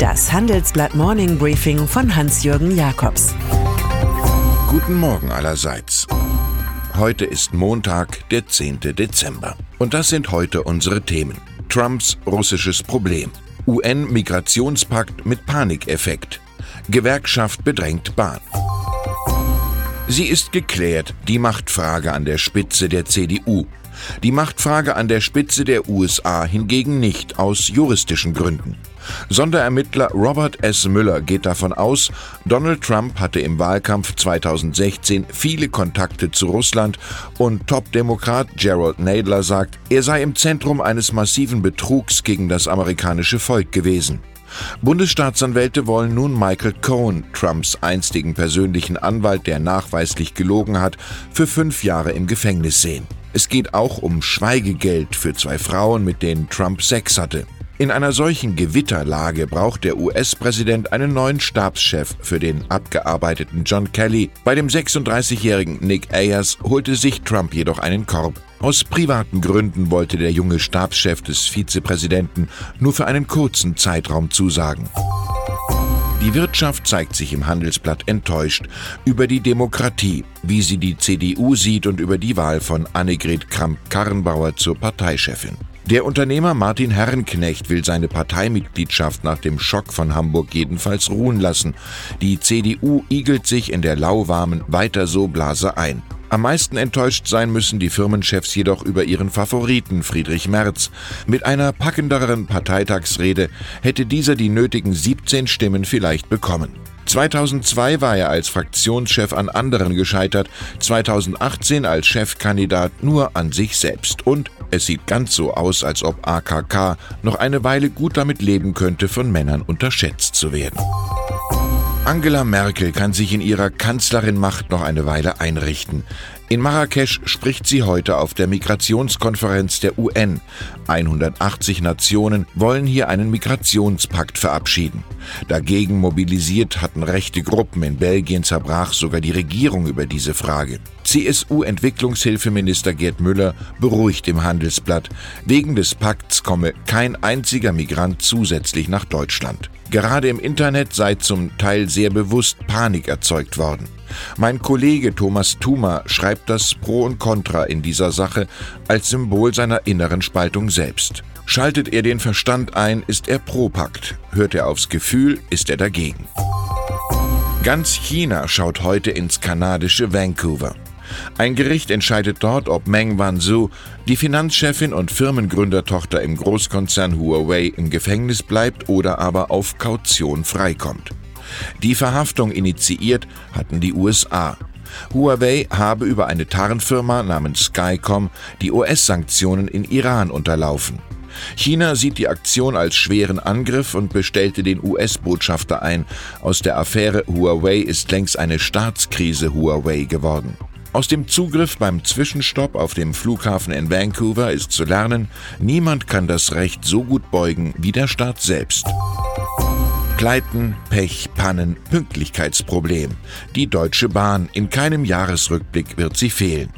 Das Handelsblatt Morning Briefing von Hans-Jürgen Jakobs. Guten Morgen allerseits. Heute ist Montag, der 10. Dezember. Und das sind heute unsere Themen. Trumps russisches Problem. UN-Migrationspakt mit Panikeffekt. Gewerkschaft bedrängt Bahn. Sie ist geklärt, die Machtfrage an der Spitze der CDU. Die Machtfrage an der Spitze der USA hingegen nicht aus juristischen Gründen. Sonderermittler Robert S. Müller geht davon aus, Donald Trump hatte im Wahlkampf 2016 viele Kontakte zu Russland und Top-Demokrat Gerald Nadler sagt, er sei im Zentrum eines massiven Betrugs gegen das amerikanische Volk gewesen. Bundesstaatsanwälte wollen nun Michael Cohen, Trumps einstigen persönlichen Anwalt, der nachweislich gelogen hat, für fünf Jahre im Gefängnis sehen. Es geht auch um Schweigegeld für zwei Frauen, mit denen Trump Sex hatte. In einer solchen Gewitterlage braucht der US-Präsident einen neuen Stabschef für den abgearbeiteten John Kelly. Bei dem 36-jährigen Nick Ayers holte sich Trump jedoch einen Korb. Aus privaten Gründen wollte der junge Stabschef des Vizepräsidenten nur für einen kurzen Zeitraum zusagen. Die Wirtschaft zeigt sich im Handelsblatt enttäuscht über die Demokratie, wie sie die CDU sieht und über die Wahl von Annegret Kramp-Karrenbauer zur Parteichefin. Der Unternehmer Martin Herrenknecht will seine Parteimitgliedschaft nach dem Schock von Hamburg jedenfalls ruhen lassen. Die CDU igelt sich in der lauwarmen Weiter so Blase ein. Am meisten enttäuscht sein müssen die Firmenchefs jedoch über ihren Favoriten Friedrich Merz. Mit einer packenderen Parteitagsrede hätte dieser die nötigen 17 Stimmen vielleicht bekommen. 2002 war er als Fraktionschef an anderen gescheitert, 2018 als Chefkandidat nur an sich selbst. Und es sieht ganz so aus, als ob AKK noch eine Weile gut damit leben könnte, von Männern unterschätzt zu werden. Angela Merkel kann sich in ihrer Kanzlerinmacht noch eine Weile einrichten. In Marrakesch spricht sie heute auf der Migrationskonferenz der UN. 180 Nationen wollen hier einen Migrationspakt verabschieden. Dagegen mobilisiert hatten rechte Gruppen in Belgien zerbrach sogar die Regierung über diese Frage. CSU-Entwicklungshilfeminister Gerd Müller beruhigt im Handelsblatt, wegen des Pakts komme kein einziger Migrant zusätzlich nach Deutschland. Gerade im Internet sei zum Teil sehr bewusst Panik erzeugt worden. Mein Kollege Thomas Thuma schreibt das Pro und Contra in dieser Sache als Symbol seiner inneren Spaltung selbst. Schaltet er den Verstand ein, ist er pro Pakt. Hört er aufs Gefühl, ist er dagegen. Ganz China schaut heute ins kanadische Vancouver. Ein Gericht entscheidet dort, ob Meng Wanzhou, die Finanzchefin und Firmengründertochter im Großkonzern Huawei, im Gefängnis bleibt oder aber auf Kaution freikommt. Die Verhaftung initiiert hatten die USA. Huawei habe über eine Tarnfirma namens Skycom die US-Sanktionen in Iran unterlaufen. China sieht die Aktion als schweren Angriff und bestellte den US-Botschafter ein. Aus der Affäre Huawei ist längst eine Staatskrise Huawei geworden. Aus dem Zugriff beim Zwischenstopp auf dem Flughafen in Vancouver ist zu lernen, niemand kann das Recht so gut beugen wie der Staat selbst. Pleiten, Pech, Pannen, Pünktlichkeitsproblem. Die Deutsche Bahn, in keinem Jahresrückblick wird sie fehlen.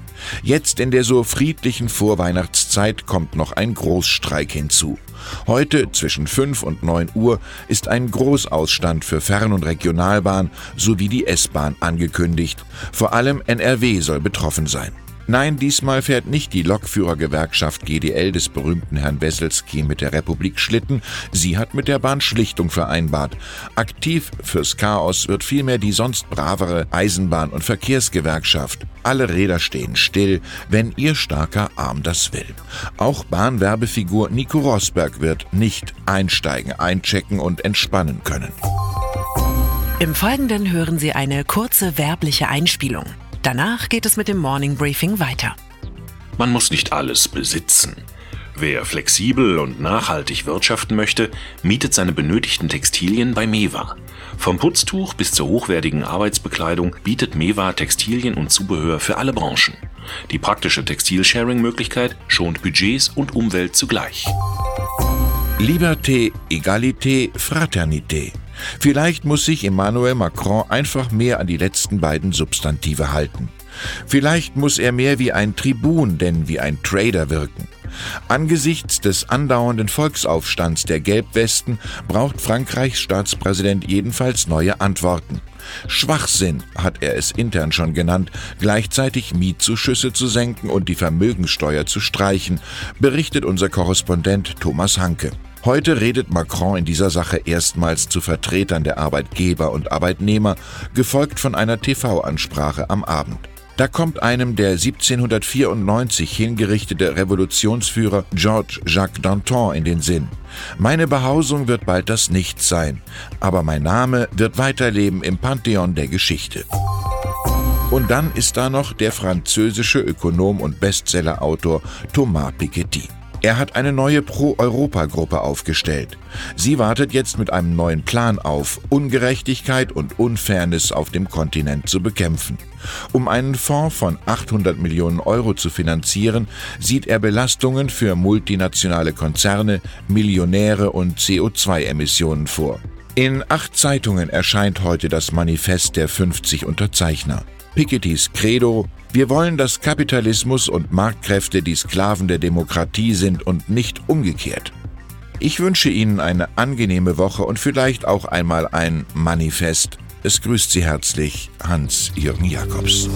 Jetzt in der so friedlichen Vorweihnachtszeit kommt noch ein Großstreik hinzu. Heute zwischen 5 und 9 Uhr ist ein Großausstand für Fern- und Regionalbahn sowie die S-Bahn angekündigt. Vor allem NRW soll betroffen sein. Nein, diesmal fährt nicht die Lokführergewerkschaft GDL des berühmten Herrn Wesselski mit der Republik Schlitten. Sie hat mit der Bahn Schlichtung vereinbart. Aktiv fürs Chaos wird vielmehr die sonst bravere Eisenbahn- und Verkehrsgewerkschaft. Alle Räder stehen still, wenn ihr starker Arm das will. Auch Bahnwerbefigur Nico Rosberg wird nicht einsteigen, einchecken und entspannen können. Im Folgenden hören Sie eine kurze werbliche Einspielung. Danach geht es mit dem Morning Briefing weiter. Man muss nicht alles besitzen. Wer flexibel und nachhaltig wirtschaften möchte, mietet seine benötigten Textilien bei Mewa. Vom Putztuch bis zur hochwertigen Arbeitsbekleidung bietet Mewa Textilien und Zubehör für alle Branchen. Die praktische Textilsharing-Möglichkeit schont Budgets und Umwelt zugleich. Liberté, Egalité, Fraternité. Vielleicht muss sich Emmanuel Macron einfach mehr an die letzten beiden Substantive halten. Vielleicht muss er mehr wie ein Tribun denn wie ein Trader wirken. Angesichts des andauernden Volksaufstands der Gelbwesten braucht Frankreichs Staatspräsident jedenfalls neue Antworten. Schwachsinn hat er es intern schon genannt, gleichzeitig Mietzuschüsse zu senken und die Vermögenssteuer zu streichen, berichtet unser Korrespondent Thomas Hanke. Heute redet Macron in dieser Sache erstmals zu Vertretern der Arbeitgeber und Arbeitnehmer, gefolgt von einer TV-Ansprache am Abend. Da kommt einem der 1794 hingerichtete Revolutionsführer Georges Jacques Danton in den Sinn. Meine Behausung wird bald das Nichts sein, aber mein Name wird weiterleben im Pantheon der Geschichte. Und dann ist da noch der französische Ökonom und Bestsellerautor Thomas Piketty. Er hat eine neue Pro-Europa-Gruppe aufgestellt. Sie wartet jetzt mit einem neuen Plan auf, Ungerechtigkeit und Unfairness auf dem Kontinent zu bekämpfen. Um einen Fonds von 800 Millionen Euro zu finanzieren, sieht er Belastungen für multinationale Konzerne, Millionäre und CO2-Emissionen vor. In acht Zeitungen erscheint heute das Manifest der 50 Unterzeichner. Pikettys Credo, wir wollen, dass Kapitalismus und Marktkräfte die Sklaven der Demokratie sind und nicht umgekehrt. Ich wünsche Ihnen eine angenehme Woche und vielleicht auch einmal ein Manifest. Es grüßt Sie herzlich Hans-Jürgen Jakobs.